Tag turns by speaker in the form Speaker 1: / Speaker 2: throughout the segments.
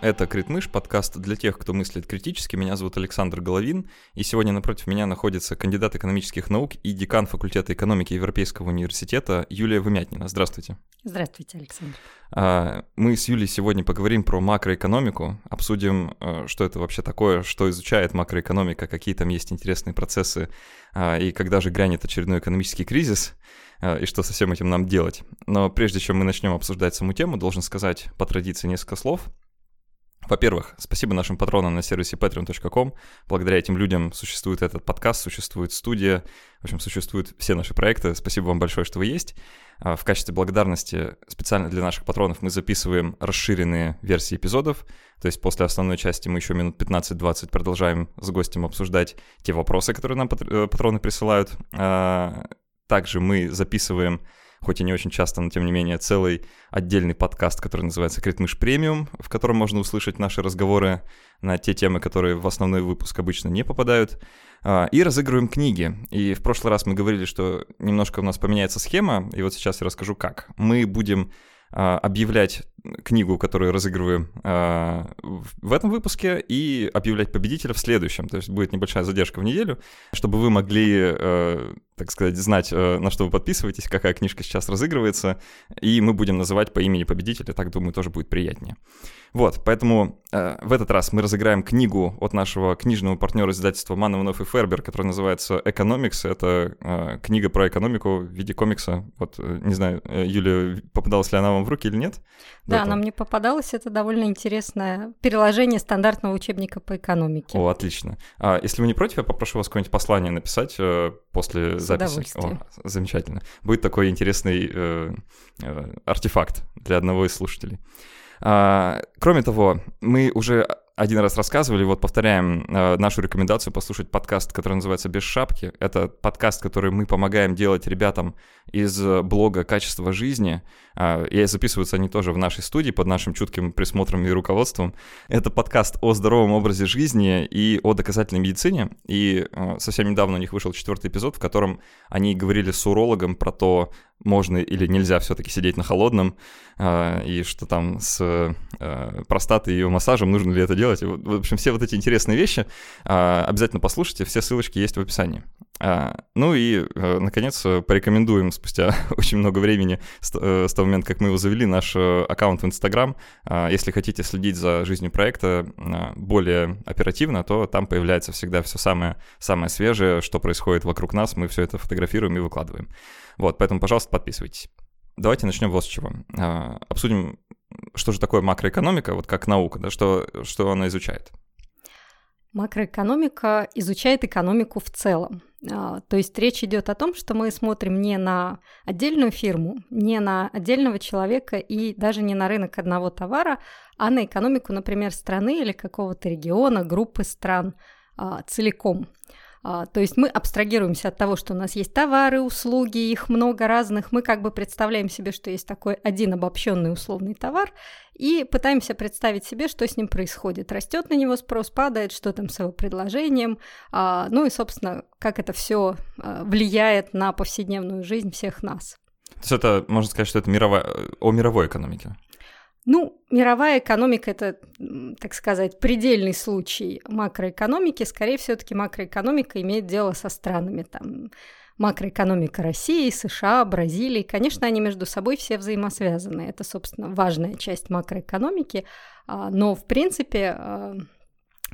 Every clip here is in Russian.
Speaker 1: Это Критмыш, подкаст для тех, кто мыслит критически. Меня зовут Александр Головин, и сегодня напротив меня находится кандидат экономических наук и декан факультета экономики Европейского университета Юлия Вымятнина. Здравствуйте.
Speaker 2: Здравствуйте, Александр.
Speaker 1: А, мы с Юлей сегодня поговорим про макроэкономику, обсудим, э, что это вообще такое, что изучает макроэкономика, какие там есть интересные процессы, а, и когда же грянет очередной экономический кризис — Э, и что со всем этим нам делать. Но прежде чем мы начнем обсуждать саму тему, должен сказать по традиции несколько слов. Во-первых, спасибо нашим патронам на сервисе patreon.com. Благодаря этим людям существует этот подкаст, существует студия, в общем, существуют все наши проекты. Спасибо вам большое, что вы есть. А, в качестве благодарности специально для наших патронов мы записываем расширенные версии эпизодов. То есть после основной части мы еще минут 15-20 продолжаем с гостем обсуждать те вопросы, которые нам э, патроны присылают а, также мы записываем, хоть и не очень часто, но тем не менее, целый отдельный подкаст, который называется «Критмыш премиум», в котором можно услышать наши разговоры на те темы, которые в основной выпуск обычно не попадают. А, и разыгрываем книги. И в прошлый раз мы говорили, что немножко у нас поменяется схема, и вот сейчас я расскажу, как. Мы будем а, объявлять книгу, которую разыгрываем а, в этом выпуске, и объявлять победителя в следующем. То есть будет небольшая задержка в неделю, чтобы вы могли, э, так сказать, знать, э, на что вы подписываетесь, какая книжка сейчас разыгрывается, и мы будем называть по имени победителя, так, думаю, тоже будет приятнее. Вот, поэтому э, в этот раз мы разыграем книгу от нашего книжного партнера издательства Манованов и Фербер, которая называется «Экономикс». Это э, книга про экономику в виде комикса. Вот, э, не знаю, э, Юля, попадалась ли она вам в руки или нет?
Speaker 2: Да, она мне попадалась. Это довольно интересное переложение стандартного учебника по экономике.
Speaker 1: О, отлично. А, если вы не против, я попрошу вас какое-нибудь послание написать э, после записи. О, замечательно. Будет такой интересный э, э, артефакт для одного из слушателей. А, кроме того, мы уже один раз рассказывали, вот повторяем э, нашу рекомендацию послушать подкаст, который называется «Без шапки». Это подкаст, который мы помогаем делать ребятам из блога «Качество жизни». Э, и записываются они тоже в нашей студии под нашим чутким присмотром и руководством. Это подкаст о здоровом образе жизни и о доказательной медицине. И э, совсем недавно у них вышел четвертый эпизод, в котором они говорили с урологом про то, можно или нельзя все-таки сидеть на холодном, э, и что там с э, простатой и ее массажем, нужно ли это делать. В общем, все вот эти интересные вещи а, обязательно послушайте, все ссылочки есть в описании. А, ну и, э, наконец, порекомендуем спустя очень много времени с, э, с того момента, как мы его завели, наш аккаунт в Инстаграм. А, если хотите следить за жизнью проекта более оперативно, то там появляется всегда все самое, самое свежее, что происходит вокруг нас, мы все это фотографируем и выкладываем. Вот, поэтому, пожалуйста, подписывайтесь. Давайте начнем вот с чего. Обсудим что же такое макроэкономика, вот как наука, да, что, что она изучает?
Speaker 2: Макроэкономика изучает экономику в целом. А, то есть речь идет о том, что мы смотрим не на отдельную фирму, не на отдельного человека и даже не на рынок одного товара, а на экономику, например, страны или какого-то региона, группы стран а, целиком. А, то есть мы абстрагируемся от того, что у нас есть товары, услуги, их много разных. Мы как бы представляем себе, что есть такой один обобщенный условный товар, и пытаемся представить себе, что с ним происходит. Растет на него спрос, падает, что там с его предложением, а, ну и, собственно, как это все а, влияет на повседневную жизнь всех нас.
Speaker 1: То есть это, можно сказать, что это мировая, о мировой экономике?
Speaker 2: Ну, мировая экономика – это, так сказать, предельный случай макроэкономики. Скорее, все-таки макроэкономика имеет дело со странами. Там, макроэкономика России, США, Бразилии. Конечно, они между собой все взаимосвязаны. Это, собственно, важная часть макроэкономики. А, но, в принципе, а,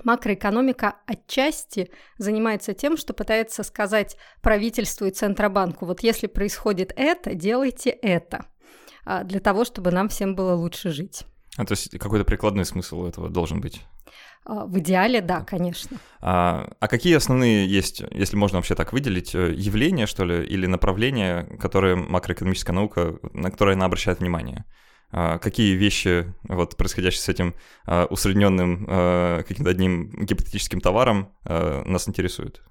Speaker 2: макроэкономика отчасти занимается тем, что пытается сказать правительству и Центробанку, вот если происходит это, делайте это – для того, чтобы нам всем было лучше жить.
Speaker 1: А, то есть какой-то прикладной смысл у этого должен быть?
Speaker 2: А, в идеале, да, конечно.
Speaker 1: А, а какие основные есть, если можно вообще так выделить, э, явления, что ли, или направления, которые макроэкономическая наука, на которые она обращает внимание? А, какие вещи, вот, происходящие с этим усредненным каким-то одним гипотетическим товаром, нас интересуют?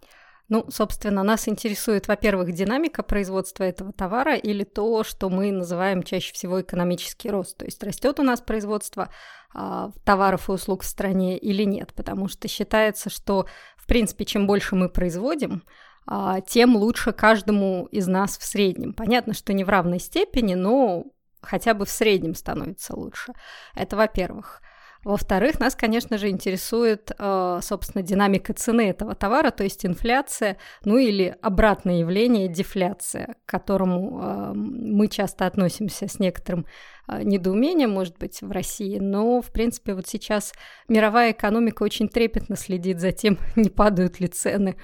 Speaker 2: Ну, собственно, нас интересует, во-первых, динамика производства этого товара или то, что мы называем чаще всего экономический рост. То есть растет у нас производство а, товаров и услуг в стране или нет, потому что считается, что, в принципе, чем больше мы производим, а, тем лучше каждому из нас в среднем. Понятно, что не в равной степени, но хотя бы в среднем становится лучше. Это во-первых. Во-вторых, нас, конечно же, интересует, э, собственно, динамика цены этого товара, то есть инфляция, ну или обратное явление дефляция, к которому э, мы часто относимся с некоторым э, недоумением, может быть, в России, но, в принципе, вот сейчас мировая экономика очень трепетно следит за тем, не падают ли цены,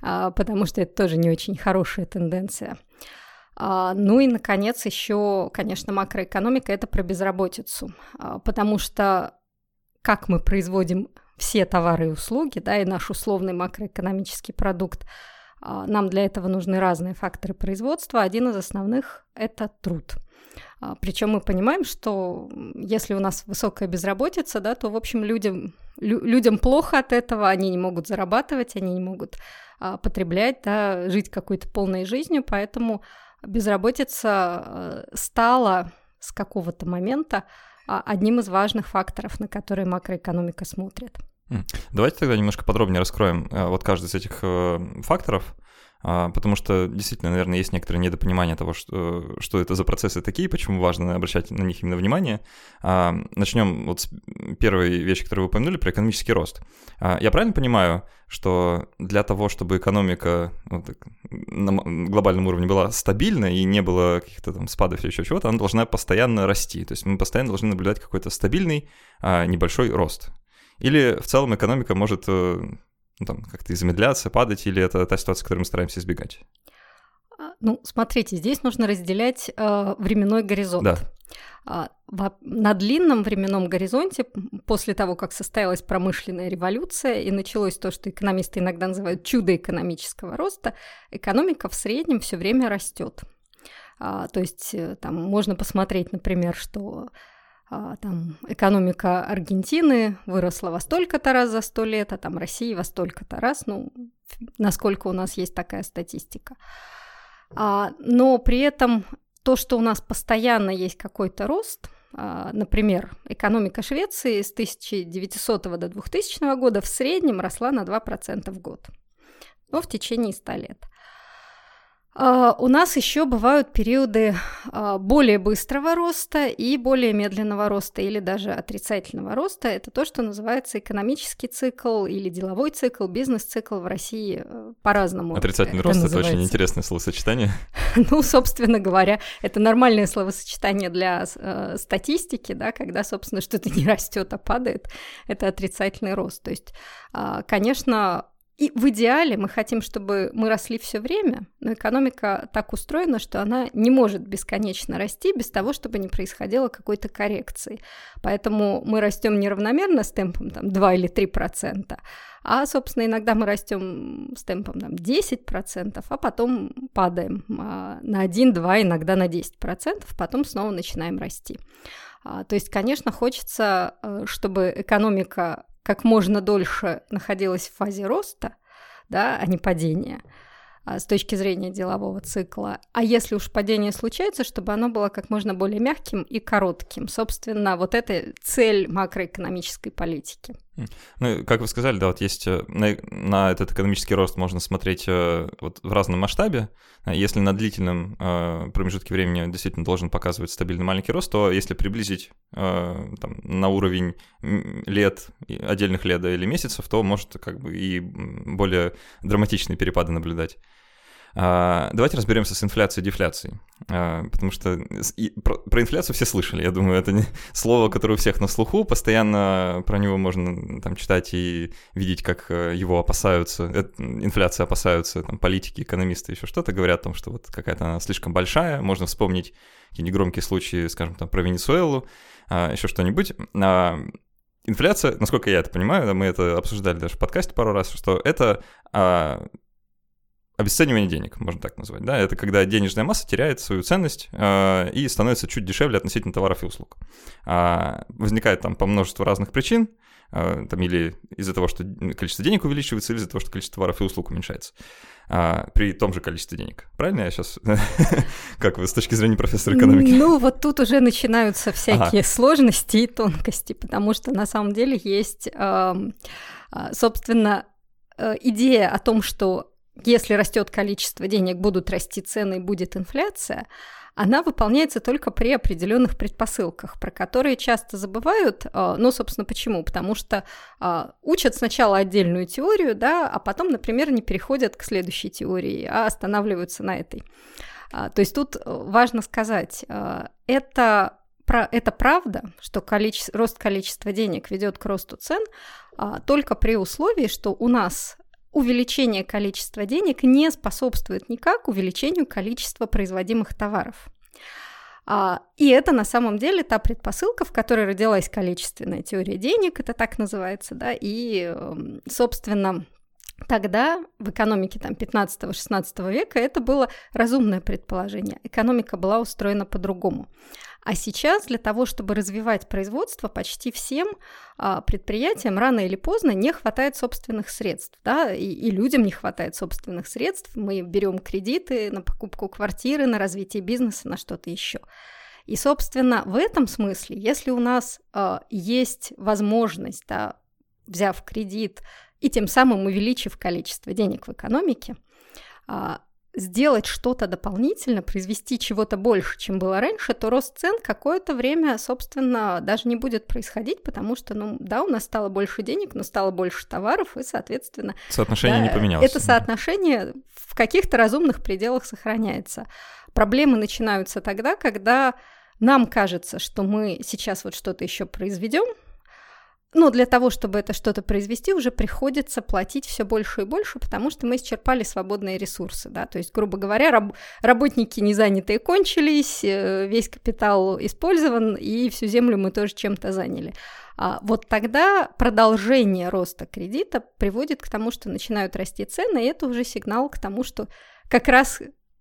Speaker 2: потому что это тоже не очень хорошая тенденция. Ну и, наконец, еще, конечно, макроэкономика – это про безработицу, потому что как мы производим все товары и услуги, да, и наш условный макроэкономический продукт, а, нам для этого нужны разные факторы производства. Один из основных – это труд. А, Причем мы понимаем, что если у нас высокая безработица, да, то, в общем, людям, лю- людям плохо от этого, они не могут зарабатывать, они не могут а, потреблять, да, жить какой-то полной жизнью, поэтому безработица а, стала с какого-то момента одним из важных факторов, на которые макроэкономика смотрит.
Speaker 1: Давайте тогда немножко подробнее раскроем э, вот каждый из этих э, факторов, а, потому что действительно, наверное, есть некоторое недопонимание того, что, что это за процессы такие, почему важно обращать на них именно внимание. А, Начнем вот с первой вещи, которую вы упомянули, про экономический рост. Я правильно понимаю, что для того, чтобы экономика вот, на глобальном уровне была стабильна и не было каких-то там спадов или еще чего-то, она должна постоянно расти. То есть мы постоянно должны наблюдать какой-то стабильный а, небольшой рост. Или в целом экономика может э, ну, там, как-то замедляться, падать, или это та ситуация, которую мы стараемся избегать?
Speaker 2: А, ну, смотрите, здесь нужно разделять э, временной горизонт.
Speaker 1: Да.
Speaker 2: А, на длинном временном горизонте, после того, как состоялась промышленная революция и началось то, что экономисты иногда называют чудо экономического роста, экономика в среднем все время растет. То есть э, там можно посмотреть, например, что там экономика Аргентины выросла во столько-то раз за сто лет, а там России во столько-то раз, ну, насколько у нас есть такая статистика. но при этом то, что у нас постоянно есть какой-то рост, а, например, экономика Швеции с 1900 до 2000 года в среднем росла на 2% в год, но в течение 100 лет. А, у нас еще бывают периоды а, более быстрого роста и более медленного роста или даже отрицательного роста. Это то, что называется экономический цикл или деловой цикл, бизнес-цикл в России э, по-разному.
Speaker 1: Отрицательный это рост называется. это очень интересное словосочетание.
Speaker 2: Ну, собственно говоря, это нормальное словосочетание для э, статистики, да, когда, собственно, что-то не растет, а падает. Это отрицательный рост. То есть, э, конечно, и в идеале мы хотим, чтобы мы росли все время, но экономика так устроена, что она не может бесконечно расти без того, чтобы не происходило какой-то коррекции. Поэтому мы растем неравномерно с темпом там, 2 или 3 процента, а, собственно, иногда мы растем с темпом там, 10%, а потом падаем а, на 1, 2, иногда на 10%, потом снова начинаем расти. А, то есть, конечно, хочется, э, чтобы экономика как можно дольше находилась в фазе роста, да, а не падения а, с точки зрения делового цикла. А если уж падение случается, чтобы оно было как можно более мягким и коротким. Собственно, вот это цель макроэкономической политики.
Speaker 1: Ну, как вы сказали, да, вот есть э, на, на этот экономический рост можно смотреть э, вот в разном масштабе. Если на длительном э, промежутке времени действительно должен показывать стабильный маленький рост, то если приблизить э, там, на уровень лет, отдельных лет или месяцев, то может как бы и более драматичные перепады наблюдать. А, давайте разберемся с инфляцией и дефляцией, а, потому что про, инфляцию все слышали, я думаю, это не слово, которое у всех на слуху, постоянно про него можно там читать и видеть, как э, его опасаются, инфляция опасаются, там политики, экономисты, еще что-то говорят о том, что вот какая-то она слишком большая, можно вспомнить какие-нибудь громкие случаи, скажем, там про Венесуэлу, а, еще что-нибудь. Инфляция, насколько я это понимаю, мы это обсуждали даже в подкасте пару раз, что это обесценивание денег, можно так назвать. Да? Это когда денежная масса теряет свою ценность э, и становится чуть дешевле относительно товаров и услуг. А, возникает там по множеству разных причин, э, там, или из-за того, что количество денег увеличивается, или из-за того, что количество товаров и услуг уменьшается. А, при том же количестве денег. Правильно я сейчас? как вы с точки зрения профессора экономики?
Speaker 2: Ну, вот тут уже начинаются всякие ага. сложности и тонкости, потому что на самом деле есть, э, собственно, э, идея о том, что если растет количество денег, будут расти цены и будет инфляция. она выполняется только при определенных предпосылках, про которые часто забывают. А, ну, собственно, почему? Потому что а, учат сначала отдельную теорию, да, а потом, например, не переходят к следующей теории, а останавливаются на этой. А, то есть тут важно сказать, это это правда, что количество, рост количества денег ведет к росту цен, только при условии, что у нас увеличение количества денег не способствует никак увеличению количества производимых товаров. А, и это на самом деле та предпосылка, в которой родилась количественная теория денег, это так называется, да, и, эм, собственно, Тогда в экономике там, 15-16 века это было разумное предположение. Экономика была устроена по-другому. А сейчас для того, чтобы развивать производство, почти всем а, предприятиям рано или поздно не хватает собственных средств, да, и, и людям не хватает собственных средств. Мы берем кредиты на покупку квартиры, на развитие бизнеса, на что-то еще. И, собственно, в этом смысле, если у нас а, есть возможность, да, взяв кредит и тем самым увеличив количество денег в экономике, а, сделать что-то дополнительно, произвести чего-то больше, чем было раньше, то рост цен какое-то время, собственно, даже не будет происходить, потому что, ну, да, у нас стало больше денег, но стало больше товаров, и, соответственно...
Speaker 1: Соотношение
Speaker 2: да,
Speaker 1: не поменялось.
Speaker 2: Это соотношение в каких-то разумных пределах сохраняется. Проблемы начинаются тогда, когда нам кажется, что мы сейчас вот что-то еще произведем, но для того, чтобы это что-то произвести, уже приходится платить все больше и больше, потому что мы исчерпали свободные ресурсы, да, то есть, грубо говоря, раб- работники незанятые кончились, э, весь капитал использован, и всю землю мы тоже чем-то заняли. А вот тогда продолжение роста кредита приводит к тому, что начинают расти цены, и это уже сигнал к тому, что как раз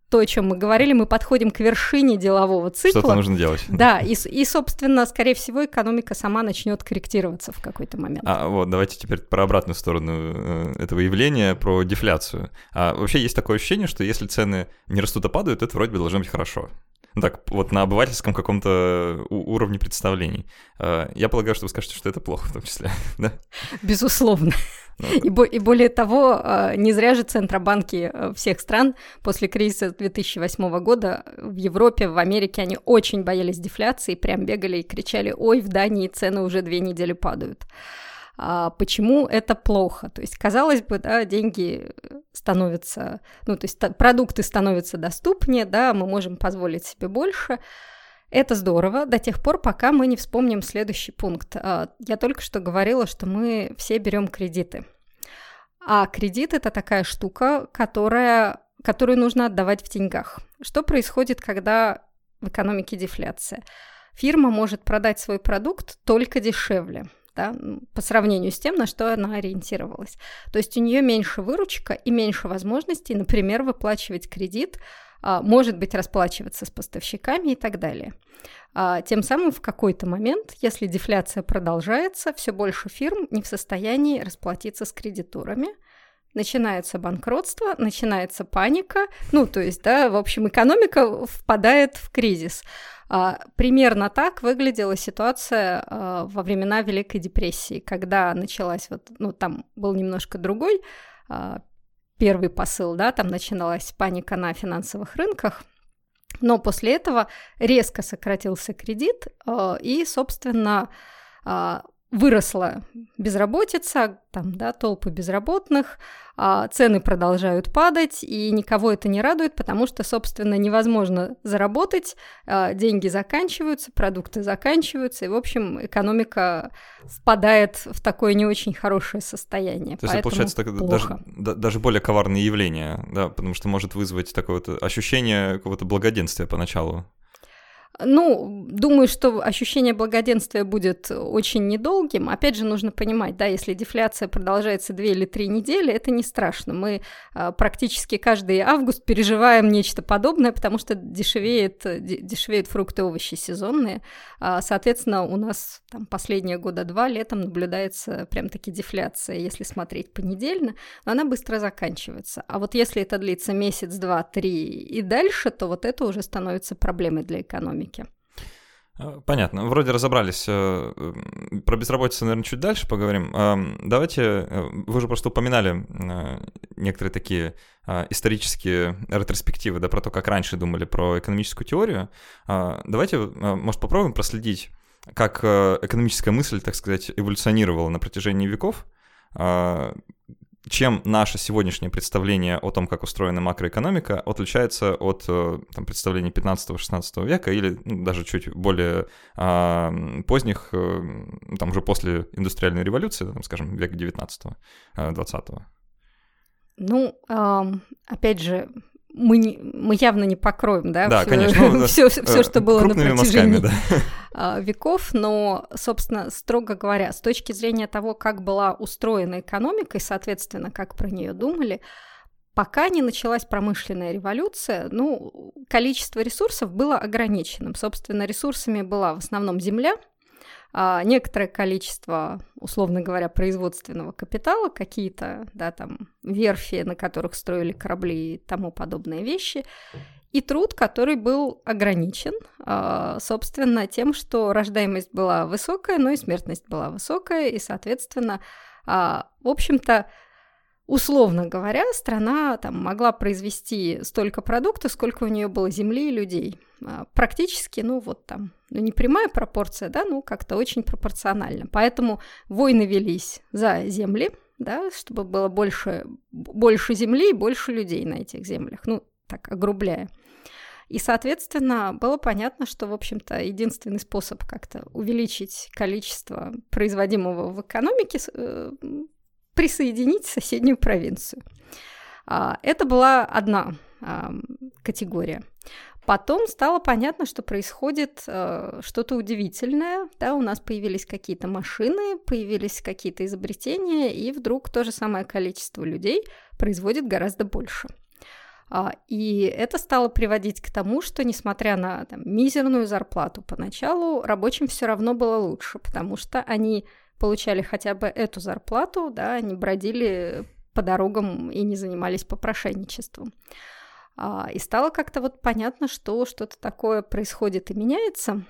Speaker 2: то, о чем мы говорили, мы подходим к вершине делового цикла.
Speaker 1: Что-то нужно делать.
Speaker 2: Да, и, и, собственно, скорее всего, экономика сама начнет корректироваться в какой-то момент.
Speaker 1: А вот давайте теперь про обратную сторону э, этого явления, про дефляцию. А вообще есть такое ощущение, что если цены не растут, а падают, это вроде бы должно быть хорошо. Ну так, вот на обывательском каком-то уровне представлений. А, я полагаю, что вы скажете, что это плохо в том числе, да?
Speaker 2: Безусловно. Ну, и, бо- и более того, а, не зря же центробанки а, всех стран после кризиса 2008 года в Европе, в Америке, они очень боялись дефляции, прям бегали и кричали, ой, в Дании цены уже две недели падают. А почему это плохо? То есть, казалось бы, да, деньги становятся, ну, то есть продукты становятся доступнее, да, мы можем позволить себе больше, это здорово до тех пор, пока мы не вспомним следующий пункт. А, я только что говорила, что мы все берем кредиты. А кредит это такая штука, которая, которую нужно отдавать в деньгах. Что происходит, когда в экономике дефляция? Фирма может продать свой продукт только дешевле. Да, по сравнению с тем, на что она ориентировалась. То есть у нее меньше выручка и меньше возможностей, например, выплачивать кредит а, может быть, расплачиваться с поставщиками и так далее. А, тем самым в какой-то момент, если дефляция продолжается, все больше фирм не в состоянии расплатиться с кредиторами, начинается банкротство, начинается паника, ну, то есть, да, в общем, экономика впадает в кризис. А, примерно так выглядела ситуация а, во времена Великой депрессии, когда началась вот, ну, там был немножко другой а, первый посыл, да, там начиналась паника на финансовых рынках, но после этого резко сократился кредит, и, собственно, выросла безработица, там, да, толпы безработных, а цены продолжают падать, и никого это не радует, потому что, собственно, невозможно заработать, а, деньги заканчиваются, продукты заканчиваются, и, в общем, экономика впадает в такое не очень хорошее состояние.
Speaker 1: То есть, получается, так, даже, даже более коварное явление, да, потому что может вызвать такое вот ощущение какого-то благоденствия поначалу.
Speaker 2: Ну, думаю, что ощущение благоденствия будет очень недолгим. Опять же, нужно понимать, да, если дефляция продолжается две или три недели, это не страшно. Мы а, практически каждый август переживаем нечто подобное, потому что дешевеет, дешевеют фрукты и овощи сезонные. А, соответственно, у нас там последние года два летом наблюдается прям-таки дефляция, если смотреть понедельно, но она быстро заканчивается. А вот если это длится месяц, два, три и дальше, то вот это уже становится проблемой для экономики экономики.
Speaker 1: А, понятно. Вроде разобрались. Э, про безработицу, наверное, чуть дальше поговорим. Давайте, э, вы же просто упоминали э, некоторые такие исторические ретроспективы, да, про то, как раньше думали про экономическую теорию. Давайте, может, попробуем проследить, как экономическая мысль, так сказать, эволюционировала на протяжении веков, чем наше сегодняшнее представление о том, как устроена макроэкономика, отличается от э, там, представлений 15-16 века или ну, даже чуть более а, поздних, э, там уже после индустриальной революции, там, скажем, века 19-20. Э,
Speaker 2: ну, опять же, мы, не, мы явно не покроем, да,
Speaker 1: да
Speaker 2: все,
Speaker 1: конечно. Ну,
Speaker 2: все, все, что было на протяжении
Speaker 1: мазками, да.
Speaker 2: А, веков, но, собственно, строго говоря, с точки зрения того, как была устроена экономика и, соответственно, как про нее думали, пока не началась промышленная революция, ну, количество ресурсов было ограниченным. Собственно, ресурсами была в основном земля – некоторое количество, условно говоря, производственного капитала, какие-то, да, там, верфи, на которых строили корабли и тому подобные вещи, и труд, который был ограничен, а, собственно, тем, что рождаемость была высокая, но и смертность была высокая, и, соответственно, а, в общем-то, условно говоря, страна там могла произвести столько продуктов, сколько у нее было земли и людей. А, практически, ну вот там, ну не прямая пропорция, да, ну как-то очень пропорционально. Поэтому войны велись за земли, да, чтобы было больше, больше земли и больше людей на этих землях, ну так, огрубляя. И, соответственно, было понятно, что, в общем-то, единственный способ как-то увеличить количество производимого в экономике э, присоединить соседнюю провинцию. А, это была одна категория. Потом стало понятно, что происходит э, что-то удивительное. Да, у нас появились какие-то машины, появились какие-то изобретения, и вдруг то же самое количество людей производит гораздо больше. А, и это стало приводить к тому, что, несмотря на там, мизерную зарплату поначалу, рабочим все равно было лучше, потому что они получали хотя бы эту зарплату, да, они бродили по дорогам и не занимались попрошайничеством. А, и стало как-то вот понятно, что что-то такое происходит и меняется.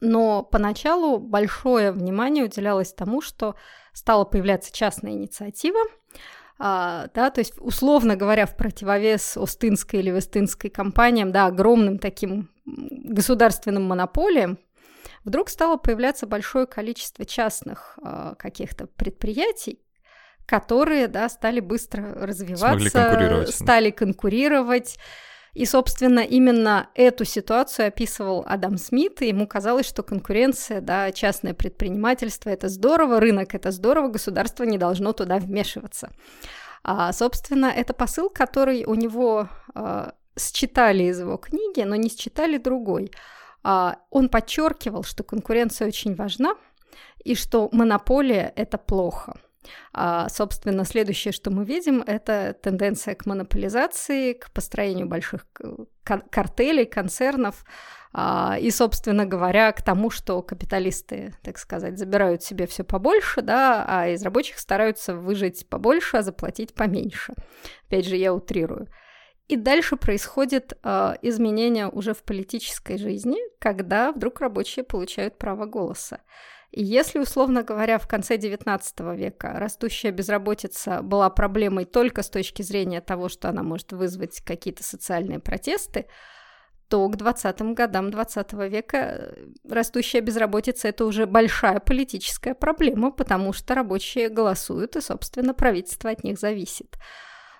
Speaker 2: Но поначалу большое внимание уделялось тому, что стала появляться частная инициатива, а, да, то есть, условно говоря, в противовес Остинской или Вестинской компаниям, да, огромным таким государственным монополиям, вдруг стало появляться большое количество частных а, каких-то предприятий, которые, да, стали быстро развиваться, конкурировать. стали конкурировать. И, собственно, именно эту ситуацию описывал Адам Смит, и ему казалось, что конкуренция, да, частное предпринимательство – это здорово, рынок – это здорово, государство не должно туда вмешиваться. А, собственно, это посыл, который у него а, считали из его книги, но не считали другой. А, он подчеркивал, что конкуренция очень важна, и что монополия – это плохо – а, собственно, следующее, что мы видим, это тенденция к монополизации, к построению больших картелей, концернов, а, и, собственно говоря, к тому, что капиталисты, так сказать, забирают себе все побольше, да, а из рабочих стараются выжить побольше, а заплатить поменьше. Опять же, я утрирую. И дальше происходит э, изменение уже в политической жизни, когда вдруг рабочие получают право голоса. И если, условно говоря, в конце XIX века растущая безработица была проблемой только с точки зрения того, что она может вызвать какие-то социальные протесты, то к 20-м годам 20 века э, растущая безработица – это уже большая политическая проблема, потому что рабочие голосуют, и, собственно, правительство от них зависит.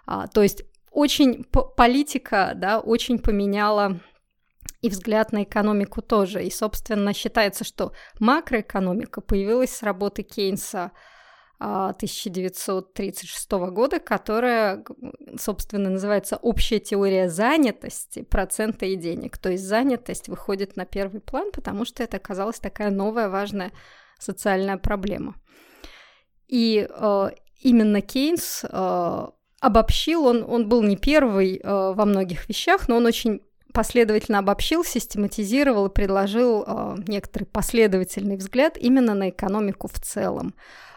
Speaker 2: А, то есть очень политика да, очень поменяла и взгляд на экономику тоже. И, собственно, считается, что макроэкономика появилась с работы Кейнса 1936 а, года, которая, собственно, называется «Общая теория занятости, процента и денег». То есть занятость выходит на первый план, потому что это оказалась такая новая важная социальная проблема. И э, именно Кейнс э, обобщил, он, он был не первый э, во многих вещах, но он очень последовательно обобщил, систематизировал и предложил э, некоторый последовательный взгляд именно на экономику в целом.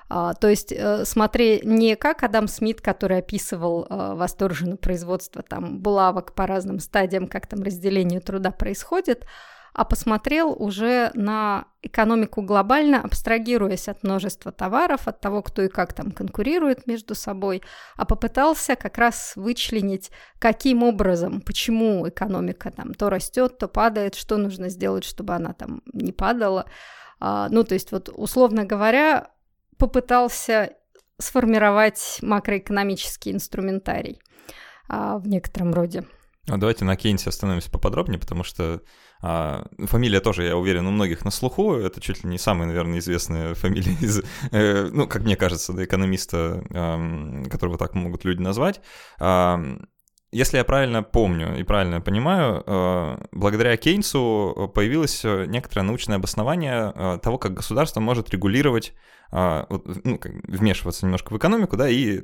Speaker 2: А, то есть э, смотри не как Адам Смит, который описывал э, восторженное производство там булавок по разным стадиям, как там разделение труда происходит, а посмотрел уже на экономику глобально, абстрагируясь от множества товаров, от того, кто и как там конкурирует между собой, а попытался как раз вычленить, каким образом, почему экономика там то растет, то падает, что нужно сделать, чтобы она там не падала. А, ну, то есть вот условно говоря, попытался сформировать макроэкономический инструментарий а, в некотором роде.
Speaker 1: А давайте на Кейнсе остановимся поподробнее, потому что а, фамилия тоже, я уверен, у многих на слуху. Это чуть ли не самая, наверное, известная фамилия из, э, ну, как мне кажется, да, экономиста, э, которого так могут люди назвать. Э, если я правильно помню и правильно понимаю, э, благодаря Кейнсу появилось некоторое научное обоснование э, того, как государство может регулировать, э, ну, вмешиваться немножко в экономику, да, и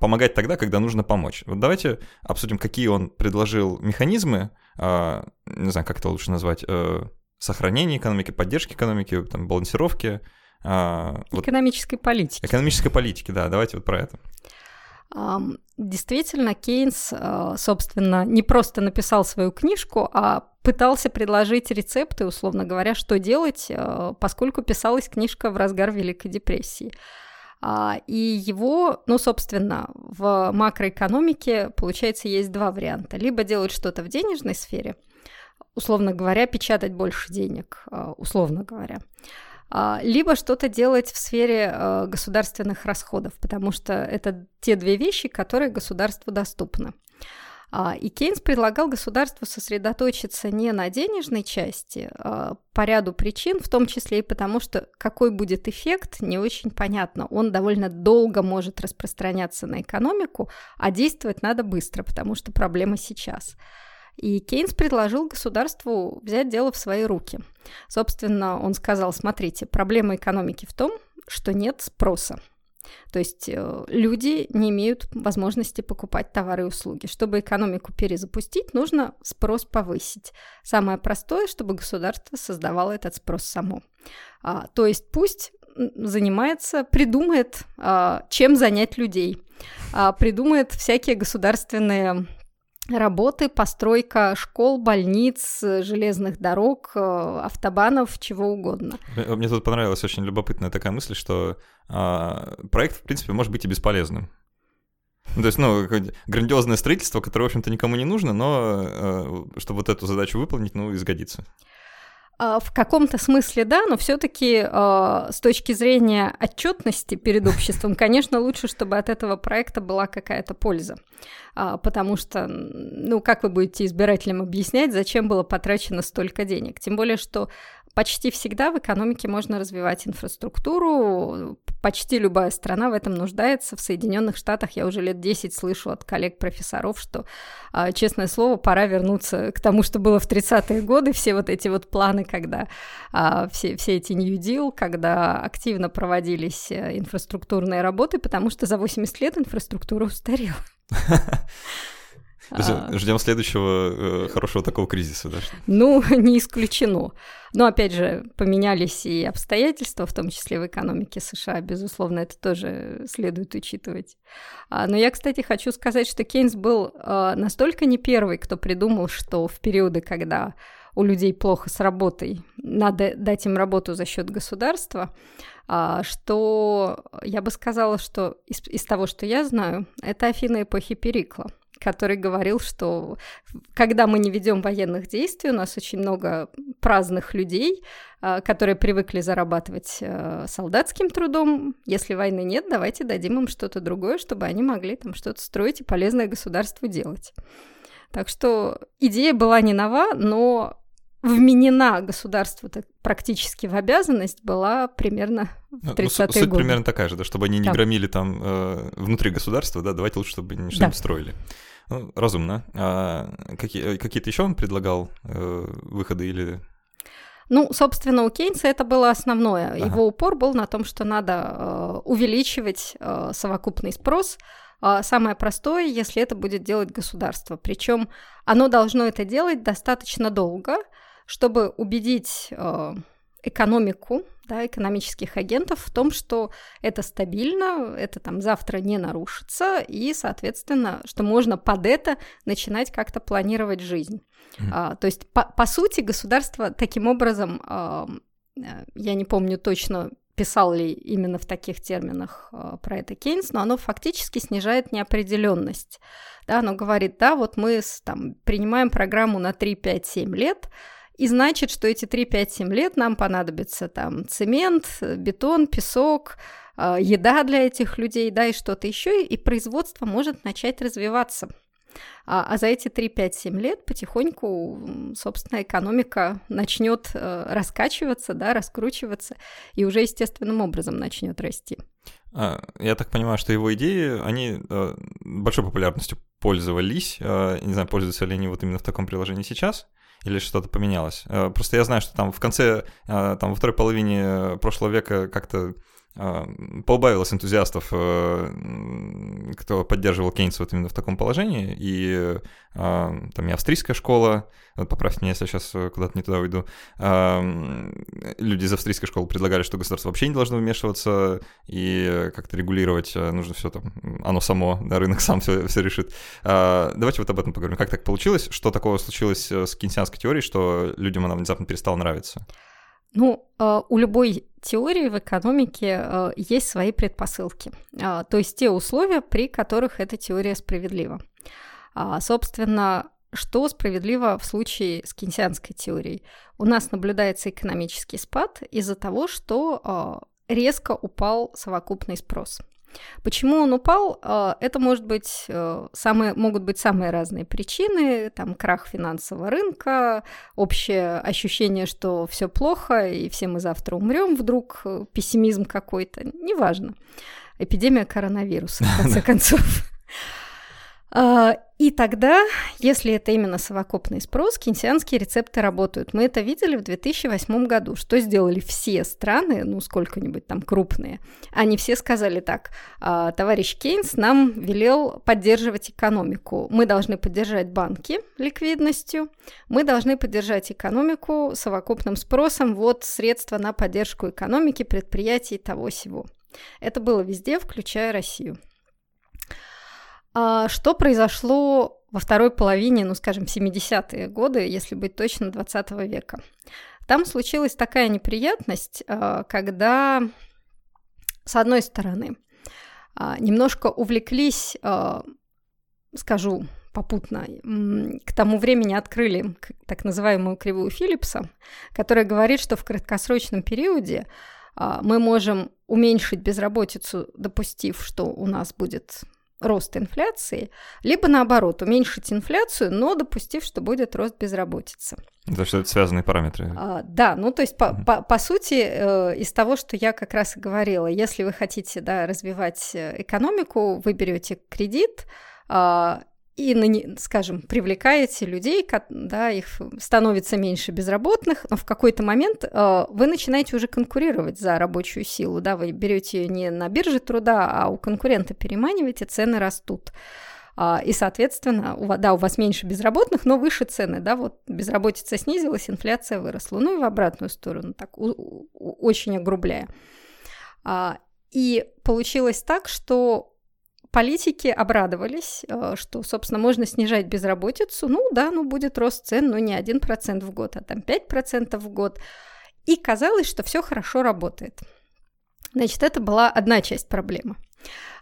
Speaker 1: помогать тогда, когда нужно помочь. Вот давайте обсудим, какие он предложил механизмы, э, не знаю, как это лучше назвать, э, сохранения экономики, поддержки экономики, там, балансировки.
Speaker 2: Э, экономической вот, политики.
Speaker 1: Экономической политики, да, давайте вот про это.
Speaker 2: Действительно, Кейнс, собственно, не просто написал свою книжку, а пытался предложить рецепты, условно говоря, что делать, поскольку писалась книжка в разгар Великой депрессии. А, и его, ну, собственно, в макроэкономике, получается, есть два варианта. Либо делать что-то в денежной сфере, условно говоря, печатать больше денег, а, условно говоря, а, либо что-то делать в сфере государственных расходов, потому что это те две вещи, которые государству доступны. А, и Кейнс предлагал государству сосредоточиться не на денежной части а по ряду причин, в том числе и потому, что какой будет эффект, не очень понятно. Он довольно долго может распространяться на экономику, а действовать надо быстро, потому что проблема сейчас. И Кейнс предложил государству взять дело в свои руки. Собственно, он сказал, смотрите, проблема экономики в том, что нет спроса. То есть э, люди не имеют возможности покупать товары и услуги. Чтобы экономику перезапустить, нужно спрос повысить. Самое простое, чтобы государство создавало этот спрос само. А, то есть пусть занимается, придумает, а, чем занять людей, а, придумает всякие государственные работы, постройка школ, больниц, железных дорог, э, автобанов, чего угодно.
Speaker 1: Мне тут понравилась очень любопытная такая мысль, что а, проект, в принципе, может быть и бесполезным. То есть, ну, грандиозное строительство, которое, в общем-то, никому не нужно, но э, чтобы вот эту задачу выполнить, ну, изгодится.
Speaker 2: А, в каком-то смысле да, но все-таки э, с точки зрения отчетности перед обществом, конечно, лучше, чтобы от этого проекта была какая-то польза. Э, потому что, ну, как вы будете избирателям объяснять, зачем было потрачено столько денег? Тем более, что Почти всегда в экономике можно развивать инфраструктуру. Почти любая страна в этом нуждается. В Соединенных Штатах я уже лет 10 слышу от коллег-профессоров, что, а, честное слово, пора вернуться к тому, что было в 30-е годы. Все вот эти вот планы, когда а, все, все эти New Deal, когда активно проводились э, инфраструктурные работы, потому что за 80 лет инфраструктура устарела.
Speaker 1: Есть а... ждем следующего э, хорошего такого кризиса, да?
Speaker 2: Ну, не исключено. Но опять же, поменялись и обстоятельства, в том числе в экономике США, безусловно, это тоже следует учитывать. А, но я, кстати, хочу сказать, что Кейнс был а, настолько не первый, кто придумал, что в периоды, когда у людей плохо с работой, надо дать им работу за счет государства, а, что я бы сказала, что из, из того, что я знаю, это Афины эпохи Перикла который говорил, что когда мы не ведем военных действий, у нас очень много праздных людей, а, которые привыкли зарабатывать э, солдатским трудом. Если войны нет, давайте дадим им что-то другое, чтобы они могли там что-то строить и полезное государству делать. Так что идея была не нова, но вменена государству практически в обязанность была примерно в 30-е ну,
Speaker 1: суть годы. примерно такая же, да, чтобы они не да. громили там э, внутри государства, да, давайте лучше, чтобы они что-нибудь да. строили. Ну, разумно. А какие, какие-то еще он предлагал э, выходы или
Speaker 2: ну, собственно, у Кейнса это было основное. Ага. Его упор был на том, что надо э, увеличивать э, совокупный спрос. Э, самое простое, если это будет делать государство. Причем оно должно это делать достаточно долго, чтобы убедить э, экономику, да, экономических агентов в том, что это стабильно, это там завтра не нарушится, и, соответственно, что можно под это начинать как-то планировать жизнь. Mm-hmm. А, то есть, по, по сути, государство таким образом, а, я не помню точно, писал ли именно в таких терминах а, про это Кейнс, но оно фактически снижает неопределенность. Да, оно говорит, да, вот мы там, принимаем программу на 3, 5, 7 лет, и значит, что эти 3-5-7 лет нам понадобится там цемент, бетон, песок, а, еда для этих людей, да, и что-то еще, и производство может начать развиваться. А, а за эти 3-5-7 лет потихоньку, собственно, экономика начнет э, раскачиваться, да, раскручиваться, и уже естественным образом начнет расти.
Speaker 1: А, я так понимаю, что его идеи, они э, большой популярностью пользовались. Э, не знаю, пользуются ли они вот именно в таком приложении сейчас или что-то поменялось. Э, просто я знаю, что там в конце, э, там во второй половине прошлого века как-то э, поубавилось энтузиастов, кто поддерживал Кейнса вот именно в таком положении, и там и австрийская школа, поправьте меня, если я сейчас куда-то не туда уйду, люди из австрийской школы предлагали, что государство вообще не должно вмешиваться и как-то регулировать, нужно все там, оно само, да, рынок сам все, все решит. Давайте вот об этом поговорим. Как так получилось? Что такого случилось с кейнсианской теорией, что людям она внезапно перестала нравиться?
Speaker 2: Ну, у любой теории в экономике есть свои предпосылки, то есть те условия, при которых эта теория справедлива. А, собственно, что справедливо в случае с кейнсианской теорией? У нас наблюдается экономический спад из-за того, что а, резко упал совокупный спрос. Почему он упал? А, это может быть самые, могут быть самые разные причины, там крах финансового рынка, общее ощущение, что все плохо и все мы завтра умрем, вдруг э, пессимизм какой-то, неважно. Эпидемия коронавируса, в конце концов. А, и тогда, если это именно совокупный спрос, кейнсианские рецепты работают. Мы это видели в 2008 году. Что сделали все страны, ну сколько-нибудь там крупные? Они все сказали так, «А, товарищ Кейнс нам велел поддерживать экономику. Мы должны поддержать банки ликвидностью, мы должны поддержать экономику совокупным спросом, вот средства на поддержку экономики, предприятий того всего. Это было везде, включая Россию. А что произошло во второй половине, ну, скажем, 70-е годы, если быть точно, 20 века? Там случилась такая неприятность, а, когда, с одной стороны, а, немножко увлеклись, скажу попутно, к тому времени открыли так называемую кривую Филлипса, которая говорит, что в краткосрочном периоде мы можем уменьшить безработицу, допустив, что у нас будет рост инфляции, либо наоборот, уменьшить инфляцию, но допустив, что будет рост безработицы.
Speaker 1: То, что это связанные параметры.
Speaker 2: А, да, ну то есть по, по, по сути э, из того, что я как раз и говорила, если вы хотите да, развивать э, экономику, вы берете кредит, э, и, скажем, привлекаете людей, да, их становится меньше безработных, но в какой-то момент э, вы начинаете уже конкурировать за рабочую силу, да, вы берете ее не на бирже труда, а у конкурента переманиваете, цены растут. А, и, соответственно, у, да, у вас меньше безработных, но выше цены, да, вот безработица снизилась, инфляция выросла. Ну и в обратную сторону, так, у, у, очень огрубляя. А, и получилось так, что политики обрадовались, э, что, собственно, можно снижать безработицу. Ну да, ну будет рост цен, но не 1% в год, а там 5% в год. И казалось, что все хорошо работает. Значит, это была одна часть проблемы.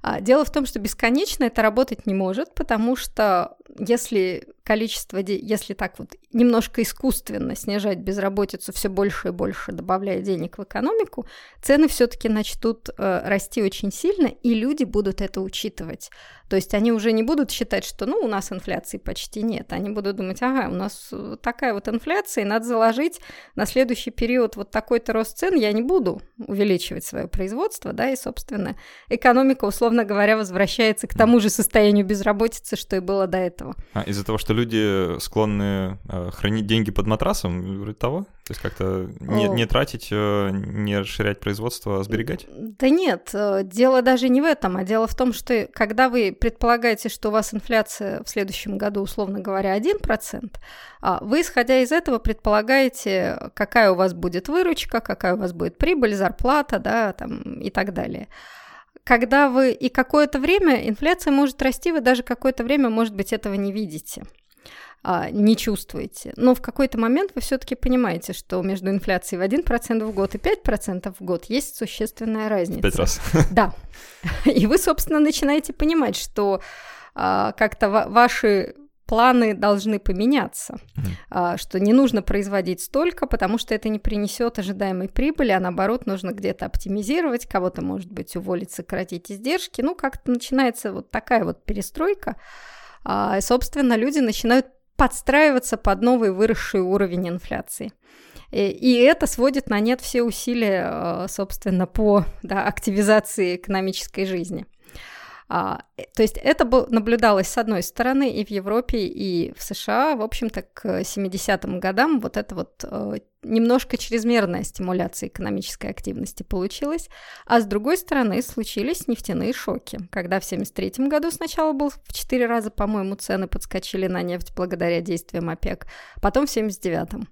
Speaker 2: А, дело в том, что бесконечно это работать не может, потому что если количество, если так вот немножко искусственно снижать безработицу все больше и больше, добавляя денег в экономику, цены все-таки начнут э, расти очень сильно, и люди будут это учитывать. То есть они уже не будут считать, что ну, у нас инфляции почти нет. Они будут думать, ага, у нас такая вот инфляция, и надо заложить на следующий период вот такой-то рост цен, я не буду увеличивать свое производство, да, и, собственно, экономика, условно говоря, возвращается к тому же состоянию безработицы, что и было до этого.
Speaker 1: А, из-за того, что люди склонны э, хранить деньги под матрасом, вроде того? То есть как-то не, не тратить, э, не расширять производство, а сберегать?
Speaker 2: Да нет, э, дело даже не в этом, а дело в том, что когда вы предполагаете, что у вас инфляция в следующем году, условно говоря, 1%, а вы, исходя из этого, предполагаете, какая у вас будет выручка, какая у вас будет прибыль, зарплата, да, там, и так далее когда вы и какое-то время инфляция может расти, вы даже какое-то время, может быть, этого не видите а, не чувствуете. Но в какой-то момент вы все-таки понимаете, что между инфляцией в 1% в год и 5% в год есть существенная разница.
Speaker 1: Пять раз.
Speaker 2: Да. И вы, собственно, начинаете понимать, что а, как-то ваши планы должны поменяться, mm-hmm. что не нужно производить столько, потому что это не принесет ожидаемой прибыли, а наоборот нужно где-то оптимизировать, кого-то, может быть, уволить, сократить издержки. Ну, как-то начинается вот такая вот перестройка. А, и, собственно, люди начинают подстраиваться под новый выросший уровень инфляции. И, и это сводит на нет все усилия, а, собственно, по да, активизации экономической жизни. А, э, то есть это наблюдалось с одной стороны и в Европе, и в США, в общем-то, к 70-м годам вот это вот э, немножко чрезмерная стимуляция экономической активности получилась, а с другой стороны случились нефтяные шоки, когда в 73 году сначала был в 4 раза, по-моему, цены подскочили на нефть благодаря действиям ОПЕК, потом в 79-м.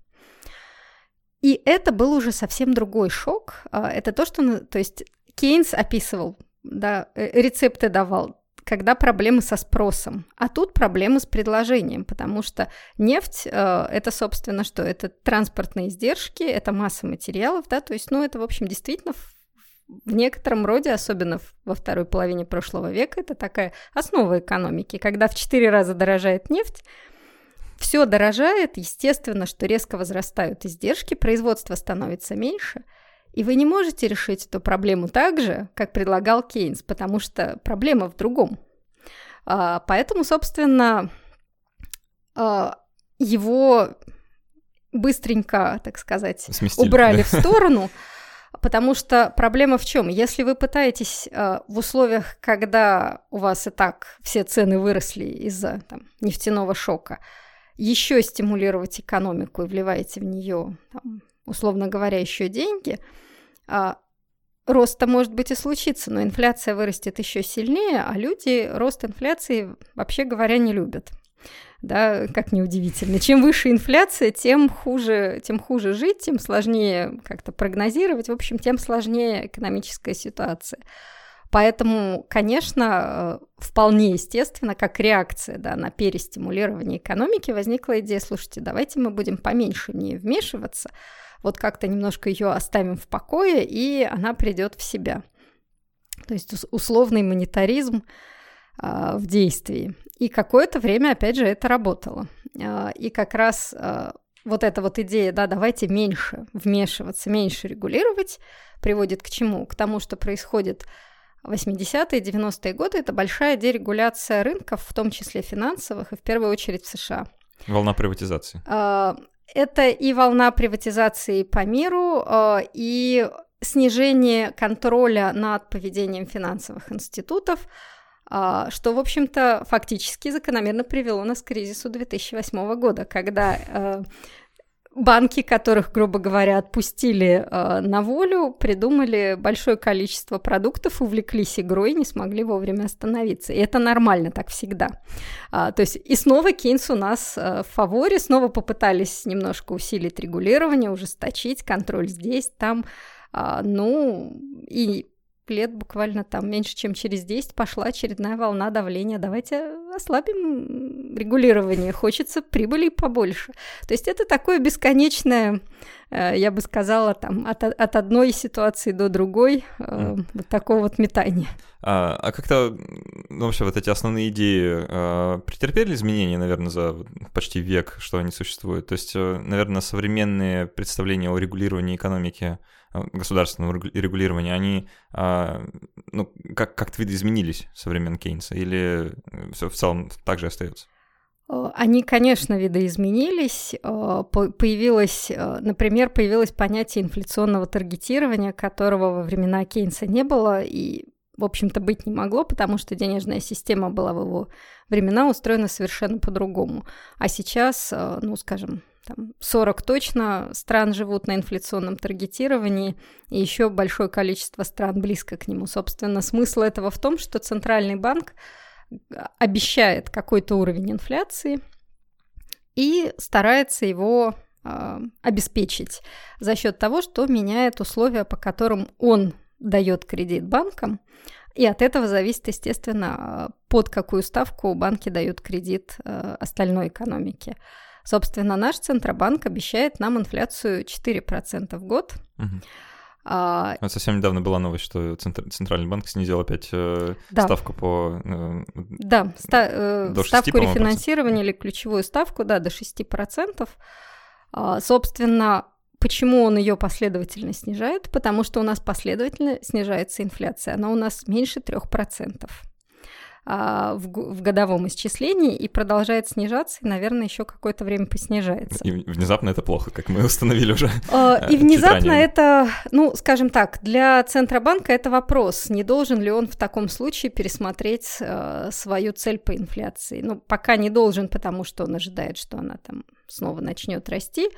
Speaker 2: И это был уже совсем другой шок. А, это то, что, то есть Кейнс описывал да, э, рецепты давал, когда проблемы со спросом. А тут проблемы с предложением, потому что нефть э, это, собственно, что? Это транспортные издержки, это масса материалов, да, то есть, ну, это, в общем, действительно в некотором роде, особенно во второй половине прошлого века, это такая основа экономики. Когда в четыре раза дорожает нефть, все дорожает, естественно, что резко возрастают издержки, производство становится меньше – и вы не можете решить эту проблему так же, как предлагал Кейнс, потому что проблема в другом. А, поэтому, собственно, а, его быстренько, так сказать,
Speaker 1: Сместили.
Speaker 2: убрали в сторону, потому что проблема в чем? Если вы пытаетесь а, в условиях, когда у вас и так все цены выросли из-за там, нефтяного шока, еще стимулировать экономику и вливаете в нее, там, условно говоря, еще деньги – а, роста может быть и случится, но инфляция вырастет еще сильнее, а люди рост инфляции, вообще говоря, не любят. Да, как неудивительно. Чем выше инфляция, тем хуже, тем хуже жить, тем сложнее как-то прогнозировать, в общем, тем сложнее экономическая ситуация. Поэтому, конечно, вполне естественно, как реакция да, на перестимулирование экономики возникла идея, слушайте, давайте мы будем поменьше не вмешиваться, вот как-то немножко ее оставим в покое, и она придет в себя. То есть условный монетаризм а, в действии. И какое-то время, опять же, это работало. А, и как раз а, вот эта вот идея, да, давайте меньше вмешиваться, меньше регулировать, приводит к чему? К тому, что происходит 80-е, 90-е годы, это большая дерегуляция рынков, в том числе финансовых, и в первую очередь в США.
Speaker 1: Волна приватизации.
Speaker 2: Это и волна приватизации по миру, э, и снижение контроля над поведением финансовых институтов, э, что, в общем-то, фактически закономерно привело нас к кризису 2008 года, когда э, банки, которых, грубо говоря, отпустили э, на волю, придумали большое количество продуктов, увлеклись игрой, не смогли вовремя остановиться. И это нормально, так всегда. А, то есть и снова Кейнс у нас э, в фаворе, снова попытались немножко усилить регулирование, ужесточить контроль здесь, там. А, ну, и лет буквально там меньше, чем через 10 пошла очередная волна давления. Давайте ослабим регулирование, хочется прибыли побольше. То есть это такое бесконечное, э, я бы сказала, там от, от одной ситуации до другой, mm. вот такого вот метания.
Speaker 1: А, а как-то, ну, вообще, вот эти основные идеи а, претерпели изменения, наверное, за почти век, что они существуют? То есть, наверное, современные представления о регулировании экономики государственного регулирования, они а, ну, как, как-то видоизменились со времен Кейнса или э, все в целом так же остается?
Speaker 2: Э, они, конечно, видоизменились. Появилось, например, появилось понятие инфляционного таргетирования, которого во времена Кейнса не было, и в общем-то, быть не могло, потому что денежная система была в его времена устроена совершенно по-другому. А сейчас, э, ну, скажем, там 40 точно стран живут на инфляционном таргетировании, и еще большое количество стран близко к нему. Собственно, смысл этого в том, что Центральный банк э, обещает какой-то уровень инфляции и старается его э, обеспечить за счет того, что меняет условия, по которым он дает кредит банкам, и от этого зависит, естественно, под какую ставку банки дают кредит э, остальной экономике. Собственно, наш Центробанк обещает нам инфляцию 4% в год.
Speaker 1: Угу. А, вот совсем недавно была новость, что Центральный банк снизил опять э, да. ставку по...
Speaker 2: Э, да, ста- э, до 6, ставку рефинансирования или ключевую ставку, да, до 6%. А, собственно, Почему он ее последовательно снижает? Потому что у нас последовательно снижается инфляция. Она у нас меньше 3% а, в, в годовом исчислении и продолжает снижаться, и, наверное, еще какое-то время поснижается.
Speaker 1: И внезапно это плохо, как мы установили уже.
Speaker 2: А, и внезапно это, ну, скажем так, для Центробанка это вопрос, не должен ли он в таком случае пересмотреть э, свою цель по инфляции. Ну, пока не должен, потому что он ожидает, что она там снова начнет расти.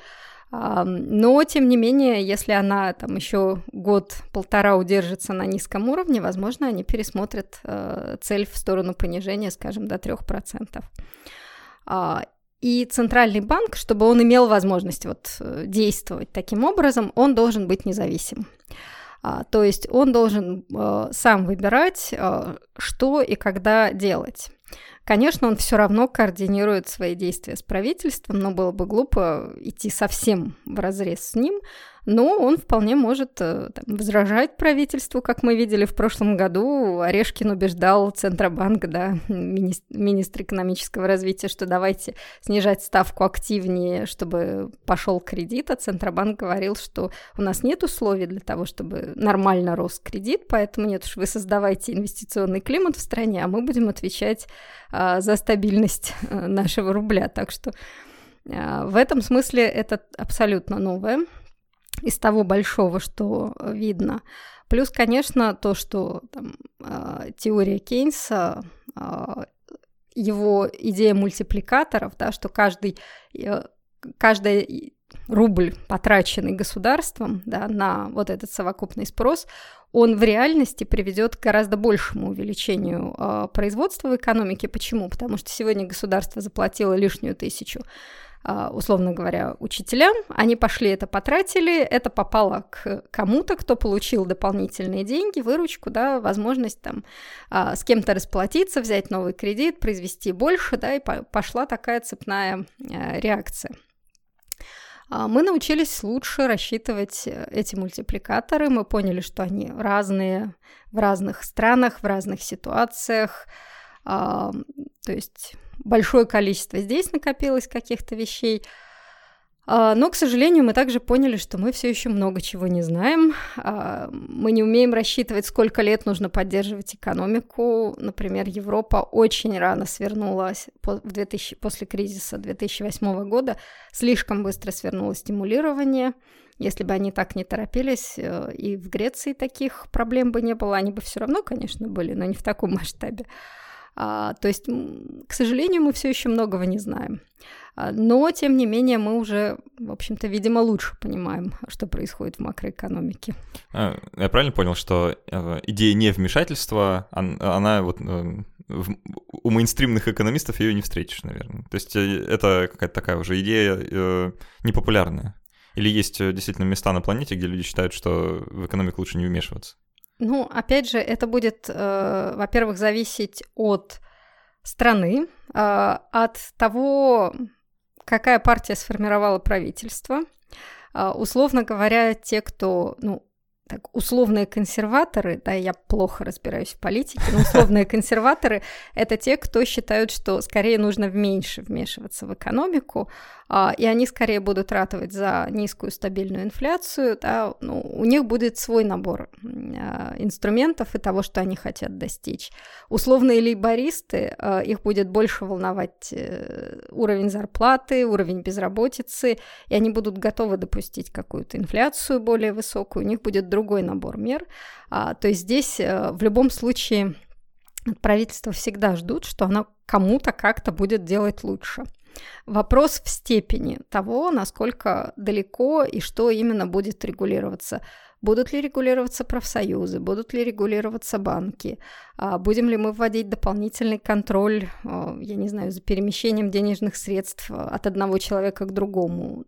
Speaker 2: Но, тем не менее, если она там еще год-полтора удержится на низком уровне, возможно, они пересмотрят э, цель в сторону понижения, скажем, до 3%. А, и Центральный банк, чтобы он имел возможность вот э, действовать таким образом, он должен быть независим. А, то есть он должен э, сам выбирать, что и когда делать. Конечно, он все равно координирует свои действия с правительством, но было бы глупо идти совсем в разрез с ним но он вполне может э, там, возражать правительству, как мы видели в прошлом году. Орешкин убеждал Центробанк, да, министр, министр экономического развития, что давайте снижать ставку активнее, чтобы пошел кредит, а Центробанк говорил, что у нас нет условий для того, чтобы нормально рос кредит, поэтому нет уж, вы создавайте инвестиционный климат в стране, а мы будем отвечать а, за стабильность а, нашего рубля. Так что а, в этом смысле это абсолютно новое из того большого, что видно. Плюс, конечно, то, что там, э, теория Кейнса, э, его идея мультипликаторов, да, что каждый, э, каждый рубль, потраченный государством да, на вот этот совокупный спрос, он в реальности приведет к гораздо большему увеличению э, производства в экономике. Почему? Потому что сегодня государство заплатило лишнюю тысячу а, условно говоря, учителям, они пошли это потратили, это попало к кому-то, кто получил дополнительные деньги, выручку, да, возможность там а, с кем-то расплатиться, взять новый кредит, произвести больше, да, и пошла такая цепная а, реакция. Мы научились лучше рассчитывать э, эти мультипликаторы, мы поняли, что они разные в разных странах, в разных ситуациях, то есть большое количество здесь накопилось каких-то вещей. А, но, к сожалению, мы также поняли, что мы все еще много чего не знаем. А, мы не умеем рассчитывать, сколько лет нужно поддерживать экономику. Например, Европа очень рано свернулась в 2000, после кризиса 2008 года, слишком быстро свернуло стимулирование. Если бы они так не торопились, э, и в Греции таких проблем бы не было, они бы все равно, конечно, были, но не в таком масштабе. А, то есть, к сожалению, мы все еще многого не знаем. А, но, тем не менее, мы уже, в общем-то, видимо, лучше понимаем, что происходит в макроэкономике.
Speaker 1: А, я правильно понял, что э, идея невмешательства, она вот э, у мейнстримных экономистов ее не встретишь, наверное. То есть э, это какая-то такая уже идея непопулярная. Или есть действительно места на планете, где люди считают, что в экономику лучше не вмешиваться?
Speaker 2: Ну, опять же, это будет, э, во-первых, зависеть от страны, э, от того, какая партия сформировала правительство. Э, условно говоря, те, кто, ну, так, условные консерваторы, да, я плохо разбираюсь в политике, но условные консерваторы – это те, кто считают, что скорее нужно меньше вмешиваться в экономику, а, и они скорее будут ратовать за низкую стабильную инфляцию, да, ну, у них будет свой набор а, инструментов и того, что они хотят достичь. Условные лейбористы, а, их будет больше волновать э, уровень зарплаты, уровень безработицы, и они будут готовы допустить какую-то инфляцию более высокую, у них будет другой другой набор мер. А, то есть здесь а, в любом случае правительство всегда ждут, что оно кому-то как-то будет делать лучше. Вопрос в степени того, насколько далеко и что именно будет регулироваться. Будут ли регулироваться профсоюзы, будут ли регулироваться банки, а будем ли мы вводить дополнительный контроль, а, я не знаю, за перемещением денежных средств от одного человека к другому.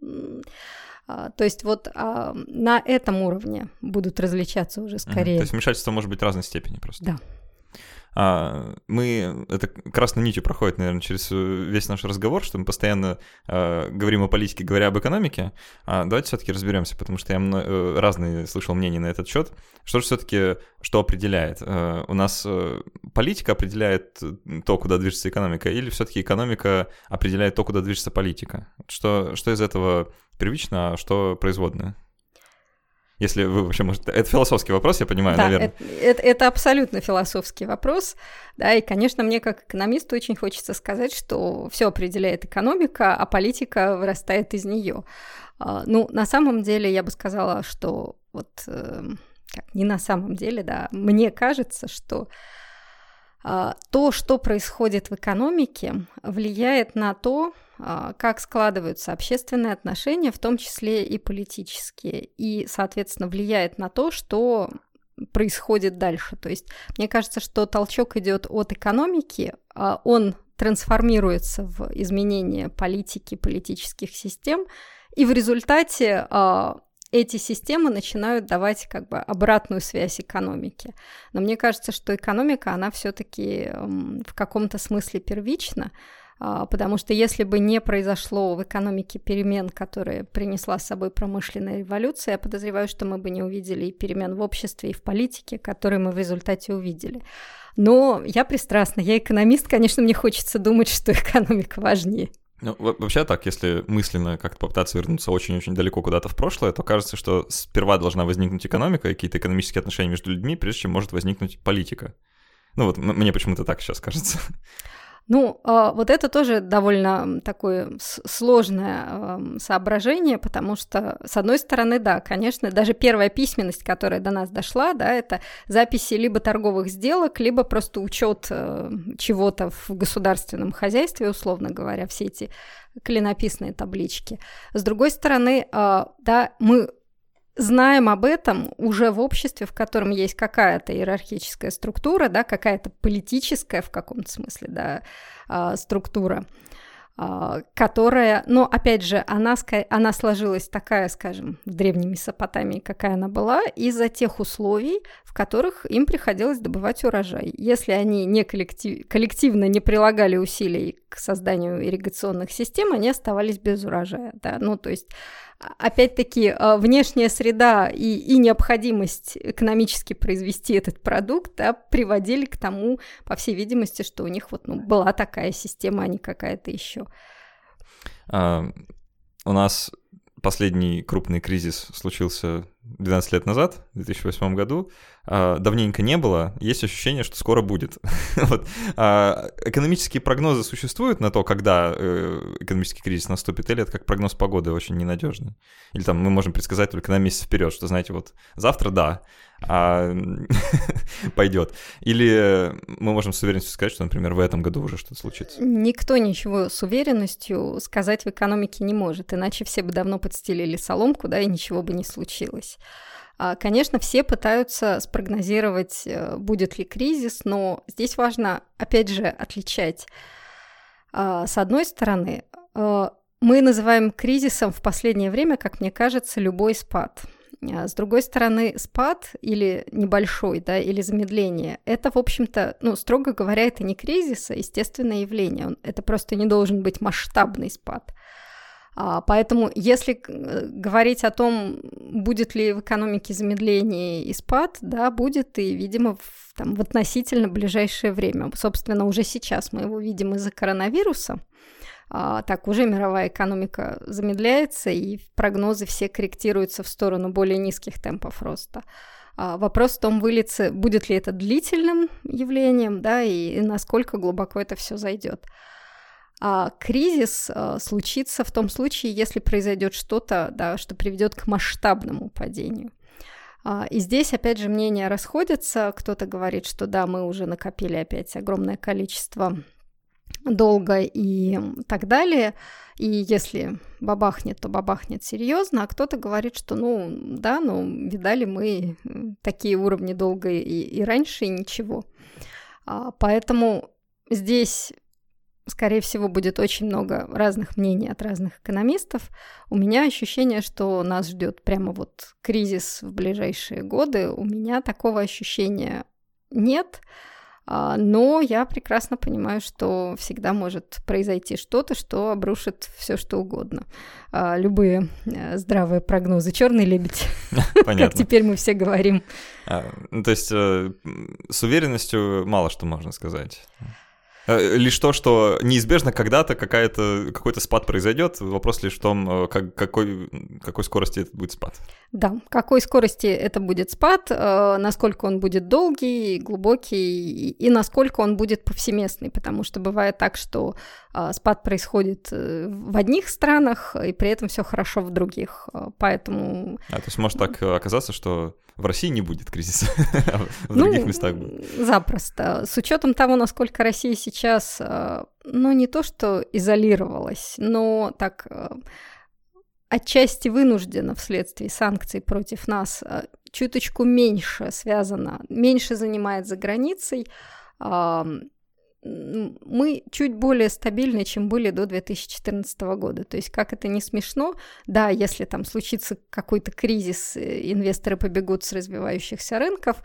Speaker 2: А, то есть вот на этом уровне будут различаться уже скорее.
Speaker 1: То есть вмешательство может быть разной степени просто.
Speaker 2: Да.
Speaker 1: А, мы, это красной нитью проходит, наверное, через весь наш разговор, что мы постоянно а, говорим о политике, говоря об экономике. А, давайте все-таки разберемся, потому что я э, разные слышал мнения на этот счет. Что же все-таки, что определяет? А, у нас э, политика определяет то, куда движется экономика, или все-таки экономика определяет то, куда движется политика? Что, что из этого первично, а что производное? Если вы вообще можете... Это философский вопрос, я понимаю,
Speaker 2: да,
Speaker 1: наверное.
Speaker 2: Это, это, это абсолютно философский вопрос. Да, и, конечно, мне как экономисту очень хочется сказать, что все определяет экономика, а политика вырастает из нее. А, ну, на самом деле, я бы сказала, что вот... Эм, как, не на самом деле, да, мне кажется, что а, то, что происходит в экономике, влияет на то, как складываются общественные отношения, в том числе и политические, и, соответственно, влияет на то, что происходит дальше. То есть мне кажется, что толчок идет от экономики, а он трансформируется в изменение политики, политических систем, и в результате эти системы начинают давать как бы обратную связь экономике. Но мне кажется, что экономика, она все-таки в каком-то смысле первична, а, потому что если бы не произошло в экономике перемен, которые принесла с собой промышленная революция, я подозреваю, что мы бы не увидели и перемен в обществе, и в политике, которые мы в результате увидели. Но я пристрастна, я экономист, конечно, мне хочется думать, что экономика важнее.
Speaker 1: Ну, вообще так, если мысленно как-то попытаться вернуться очень-очень далеко куда-то в прошлое, то кажется, что сперва должна возникнуть экономика и какие-то экономические отношения между людьми, прежде чем может возникнуть политика. Ну вот мне почему-то так сейчас кажется.
Speaker 2: Ну, а, вот это тоже довольно такое сложное соображение, потому что, с одной стороны, да, конечно, даже первая письменность, которая до нас дошла, да, это записи либо торговых сделок, либо просто учет э, чего-то в государственном хозяйстве, условно говоря, все эти клинописные таблички. С другой стороны, а, да, мы знаем об этом уже в обществе, в котором есть какая-то иерархическая структура, да, какая-то политическая в каком-то смысле да, а, структура, которая, но опять же, она, она сложилась такая, скажем, в Древней Месопотамии, какая она была, из-за тех условий, в которых им приходилось добывать урожай. Если они не коллектив, коллективно не прилагали усилий к созданию ирригационных систем, они оставались без урожая. Да? Ну, то есть опять-таки, а, внешняя среда и, и необходимость экономически произвести этот продукт да, приводили к тому, по всей видимости, что у них вот ну, была такая система, а не какая-то еще.
Speaker 1: А, у нас последний крупный кризис случился 12 лет назад, в 2008 году. А, давненько не было, есть ощущение, что скоро будет. вот. а, экономические прогнозы существуют на то, когда э, экономический кризис наступит, или это как прогноз погоды очень ненадежный? Или там мы можем предсказать только на месяц вперед, что, знаете, вот завтра да, а пойдет. Или мы можем с уверенностью сказать, что, например, в этом году уже что-то случится.
Speaker 2: Никто ничего с уверенностью сказать в экономике не может, иначе все бы давно подстелили соломку, да, и ничего бы не случилось. А, конечно, все пытаются спрогнозировать, э, будет ли кризис, но здесь важно, опять же, отличать. А, с одной стороны, э, мы называем кризисом в последнее время, как мне кажется, любой спад. А, с другой стороны, спад или небольшой, да, или замедление, это, в общем-то, ну, строго говоря, это не кризис, а естественное явление. Это просто не должен быть масштабный спад. А, поэтому, если э, говорить о том, будет ли в экономике замедление и спад, да, будет и, видимо, в, там, в относительно ближайшее время. Собственно, уже сейчас мы его видим из-за коронавируса. А, так, уже мировая экономика замедляется, и прогнозы все корректируются в сторону более низких темпов роста. А, вопрос в том, выльется, будет ли это длительным явлением, да, и, и насколько глубоко это все зайдет. А кризис а, случится в том случае, если произойдет что-то, да, что приведет к масштабному падению. А, и здесь, опять же, мнения расходятся. Кто-то говорит, что да, мы уже накопили опять огромное количество долга и так далее. И если бабахнет, то бабахнет серьезно, а кто-то говорит, что ну да, ну видали мы такие уровни долга и, и раньше, и ничего. А, поэтому здесь скорее всего, будет очень много разных мнений от разных экономистов. У меня ощущение, что нас ждет прямо вот кризис в ближайшие годы. У меня такого ощущения нет. А, но я прекрасно понимаю, что всегда может произойти что-то, что обрушит все, что угодно. А, любые э, здравые прогнозы. Черный лебедь. Понятно. Как теперь мы все говорим.
Speaker 1: А, ну, то есть э, с уверенностью мало что можно сказать. Э, лишь то, что неизбежно когда-то какая-то, какой-то спад произойдет. Вопрос лишь в том, э, как, какой, какой скорости это будет спад.
Speaker 2: Да, какой скорости это будет спад, э, насколько он будет долгий, глубокий и насколько он будет повсеместный, потому что бывает так, что спад происходит в одних странах, и при этом все хорошо в других. Поэтому...
Speaker 1: А, то есть может так оказаться, что в России не будет кризиса, а в других ну, местах будет.
Speaker 2: Запросто. С учетом того, насколько Россия сейчас, э, ну, не то что изолировалась, но так э, отчасти вынуждена вследствие санкций против нас э, чуточку меньше связана, меньше занимает за границей, мы чуть более стабильны, чем были до 2014 года. То есть, как это не смешно, да, если там случится какой-то кризис, э, инвесторы побегут с развивающихся рынков,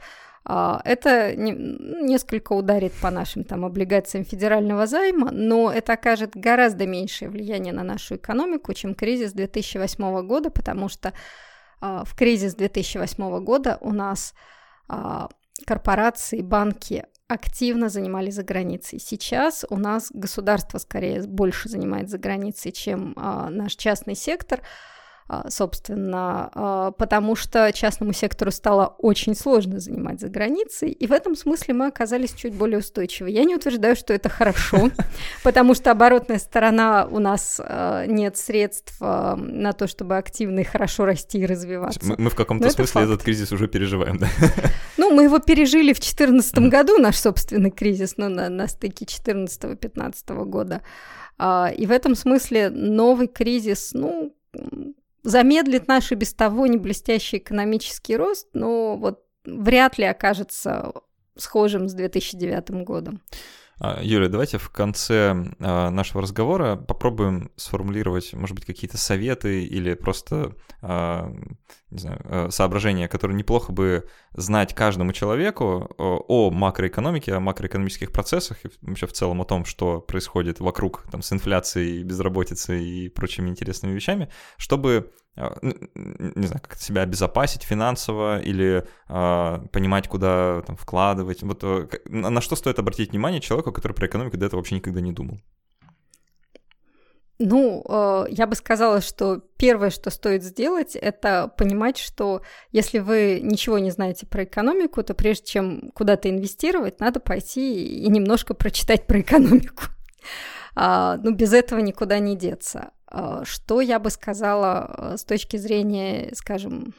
Speaker 2: а, это несколько ударит по нашим там облигациям федерального займа, но это окажет гораздо меньшее влияние на нашу экономику, чем кризис 2008 года, потому что а, в кризис 2008 года у нас а, корпорации, банки активно занимали за границей. Сейчас у нас государство скорее больше занимает за границей, чем а, наш частный сектор. А, собственно, а, потому что частному сектору стало очень сложно занимать за границей, и в этом смысле мы оказались чуть более устойчивы. Я не утверждаю, что это хорошо, потому что оборотная сторона у нас а, нет средств на то, чтобы активно и хорошо расти и развиваться.
Speaker 1: Мы, в каком-то смысле этот кризис уже переживаем, да?
Speaker 2: Ну, мы его пережили в 2014 году, наш собственный кризис, но на, на стыке 2014-2015 года. И в этом смысле новый кризис, ну, замедлит наш и без того не блестящий экономический рост, но вот вряд ли окажется схожим с 2009 годом.
Speaker 1: А, Юля, давайте в конце а, нашего разговора попробуем сформулировать, может быть, какие-то советы или просто а, не знаю, соображения, которые неплохо бы знать каждому человеку о макроэкономике, о макроэкономических процессах и вообще в целом о том, что происходит вокруг там, с инфляцией, безработицей и прочими интересными вещами, чтобы не знаю, как себя обезопасить финансово или э, понимать, куда там, вкладывать. Вот э, на что стоит обратить внимание человеку, который про экономику до этого вообще никогда не думал?
Speaker 2: Ну, э, я бы сказала, что первое, что стоит сделать, это понимать, что если вы ничего не знаете про экономику, то прежде чем куда-то инвестировать, надо пойти и немножко прочитать про экономику. А, ну, без этого никуда не деться. А, что я бы сказала э, с точки зрения, скажем,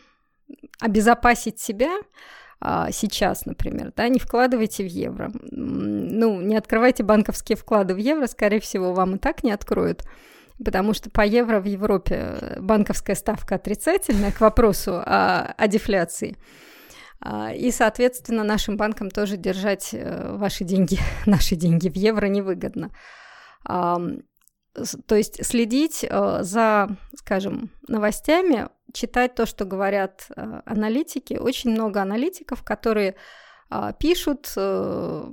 Speaker 2: обезопасить себя а, сейчас, например, да, не вкладывайте в евро. Ну, не открывайте банковские вклады в евро, скорее всего, вам и так не откроют потому что по евро в Европе банковская ставка отрицательная к вопросу о, о дефляции. А, и, соответственно, нашим банкам тоже держать э, ваши деньги, наши деньги в евро невыгодно. То есть следить э, за, скажем, новостями, читать то, что говорят э, аналитики. Очень много аналитиков, которые а, пишут э,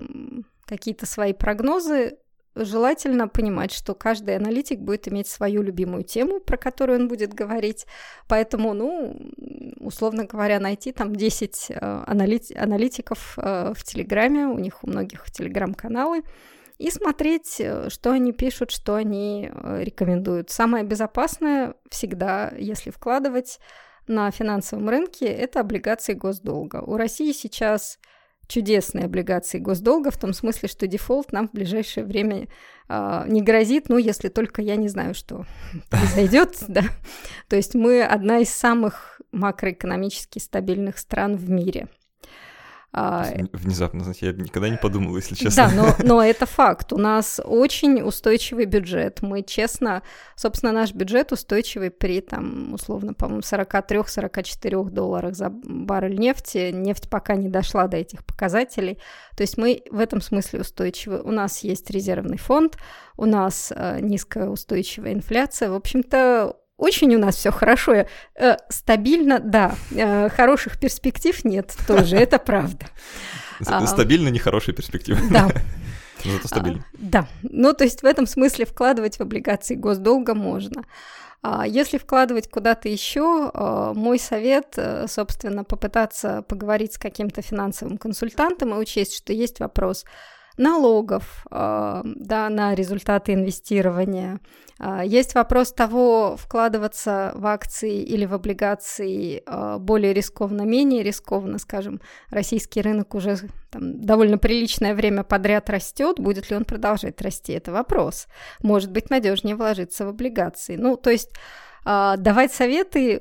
Speaker 2: какие-то свои прогнозы. Желательно понимать, что каждый аналитик будет иметь свою любимую тему, про которую он будет говорить. Поэтому, ну, условно говоря, найти там 10 аналитиков в Телеграме, у них у многих Телеграм-каналы, и смотреть, э, что они пишут, что они э, рекомендуют. Самое безопасное всегда, если вкладывать на финансовом рынке, это облигации госдолга. У России сейчас чудесные облигации госдолга, в том смысле, что дефолт нам в ближайшее время э, не грозит, ну, если только я не знаю, что произойдет, да. То есть мы одна из самых макроэкономически стабильных стран в мире –
Speaker 1: Внезапно, знаете, я никогда не подумал, если честно.
Speaker 2: Да, но, но это факт. У нас очень устойчивый бюджет. Мы честно, собственно, наш бюджет устойчивый при, там, условно, по-моему, 43-44 долларах за баррель нефти. Нефть пока не дошла до этих показателей. То есть мы в этом смысле устойчивы. У нас есть резервный фонд, у нас э, низкая устойчивая инфляция. В общем-то, очень у нас все хорошо, э, стабильно, да, э, хороших перспектив нет, тоже, это правда.
Speaker 1: А, стабильно, не хорошие перспективы. Да. Зато стабильно.
Speaker 2: А, да, ну то есть в этом смысле вкладывать в облигации госдолга можно. А если вкладывать куда-то еще, э, мой совет, э, собственно, попытаться поговорить с каким-то финансовым консультантом и учесть, что есть вопрос налогов э, да, на результаты инвестирования. А, есть вопрос того, вкладываться в акции или в облигации э, более рискованно, менее рискованно, скажем, российский рынок уже там, довольно приличное время подряд растет, будет ли он продолжать расти, это вопрос. Может быть, надежнее вложиться в облигации. Ну, то есть э, давать советы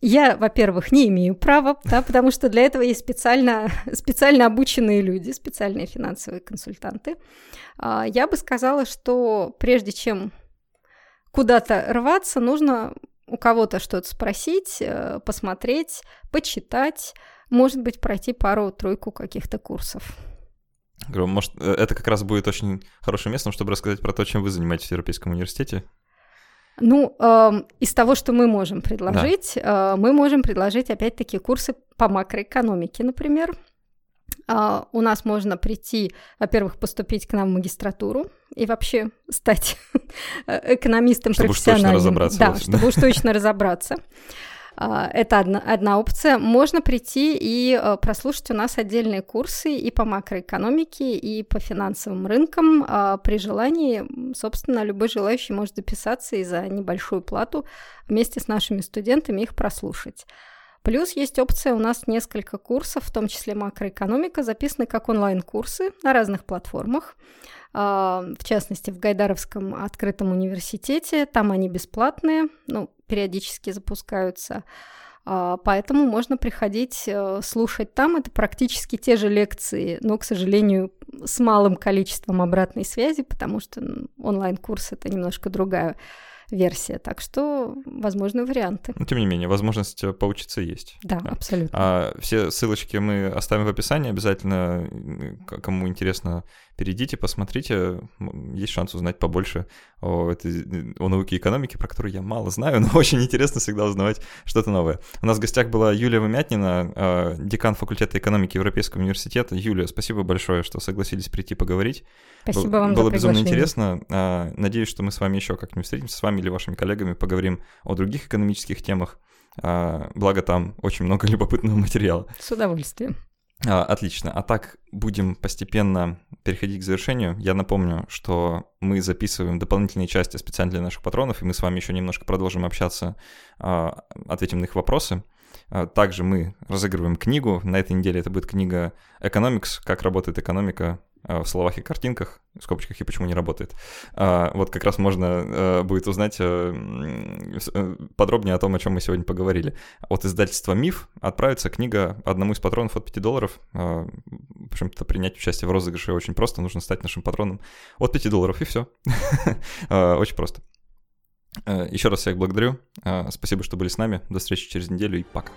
Speaker 2: я, во-первых, не имею права, да, потому что для этого есть специально, специально обученные люди, специальные финансовые консультанты. А, я бы сказала, что прежде чем куда-то рваться, нужно у кого-то что-то спросить, э, посмотреть, почитать, может быть, пройти пару-тройку каких-то курсов.
Speaker 1: Может, э, это как раз будет очень хорошим местом, чтобы рассказать про то, чем вы занимаетесь в Европейском университете.
Speaker 2: Ну, э, из того, что мы можем предложить, да. э, мы можем предложить опять-таки курсы по макроэкономике, например. Э, у нас можно прийти, во-первых, поступить к нам в магистратуру и вообще стать экономистом
Speaker 1: чтобы профессиональным. Чтобы уж точно разобраться.
Speaker 2: Да, чтобы уж точно разобраться. А, это одна, одна опция. Можно прийти и э, прослушать у нас отдельные курсы и по макроэкономике, и по финансовым рынкам. А, при желании, собственно, любой желающий может записаться и за небольшую плату вместе с нашими студентами их прослушать. Плюс есть опция, у нас несколько курсов, в том числе макроэкономика, записаны как онлайн-курсы на разных платформах. А, в частности, в Гайдаровском открытом университете. Там они бесплатные, ну, периодически запускаются. А, поэтому можно приходить э, слушать там. Это практически те же лекции, но, к сожалению, с малым количеством обратной связи, потому что онлайн-курс это немножко другая версия. Так что возможны варианты.
Speaker 1: Но, тем не менее, возможность э, поучиться есть.
Speaker 2: Да, да. абсолютно.
Speaker 1: А все ссылочки мы оставим в описании. Обязательно, кому интересно, перейдите, посмотрите. Есть шанс узнать побольше о, этой, о науке экономики, про которую я мало знаю, но очень интересно всегда узнавать что-то новое. У нас в гостях была Юлия Вымятнина, а, декан факультета экономики Европейского университета. Юлия, спасибо большое, что согласились прийти поговорить.
Speaker 2: Спасибо вам
Speaker 1: Было
Speaker 2: за
Speaker 1: безумно интересно. А, надеюсь, что мы с вами еще как-нибудь встретимся, с вами или вашими коллегами, поговорим о других экономических темах. А, благо там очень много любопытного материала.
Speaker 2: С удовольствием.
Speaker 1: А, отлично. А так будем постепенно переходить к завершению. Я напомню, что мы записываем дополнительные части специально для наших патронов, и мы с вами еще немножко продолжим общаться, а, ответим на их вопросы. А, также мы разыгрываем книгу. На этой неделе это будет книга «Economics. Как работает экономика в словах и картинках, в скобочках и почему не работает. А, вот как раз можно э, будет узнать э, подробнее о том, о чем мы сегодня поговорили. От издательства «Миф» отправится книга одному из патронов от 5 долларов. А, в общем-то, принять участие в розыгрыше очень просто. Нужно стать нашим патроном от 5 долларов, и все. А, очень просто. Еще раз всех благодарю. Спасибо, что были с нами. До встречи через неделю и пока.